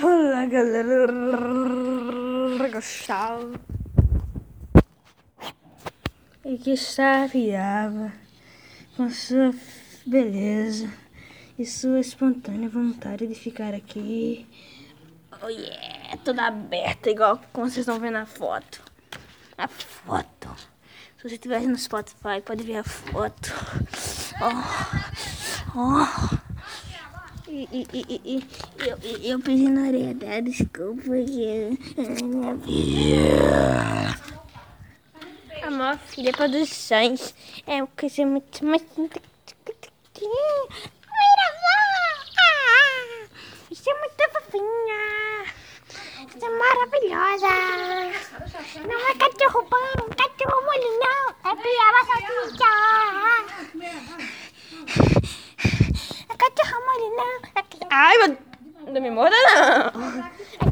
Olá, galera. Gostava. E que está a piaba com sua beleza e sua espontânea vontade de ficar aqui. Oh yeah, toda aberta, igual como vocês estão vendo na foto. A foto. Se você estiver no Spotify, pode ver a foto. Oh, oh. E, e, e, e, eu, eu pisei na areia dela, desculpa, porque é minha filha. Amor, filha, produções. É, uma coisa muito mais. Você é muito fofinha. Você é maravilhosa. Não é cachorro pão, cachorro molho, não. É piaba salsicha. É cachorro molho, não. É... Ai, meu... não me morda, não. É.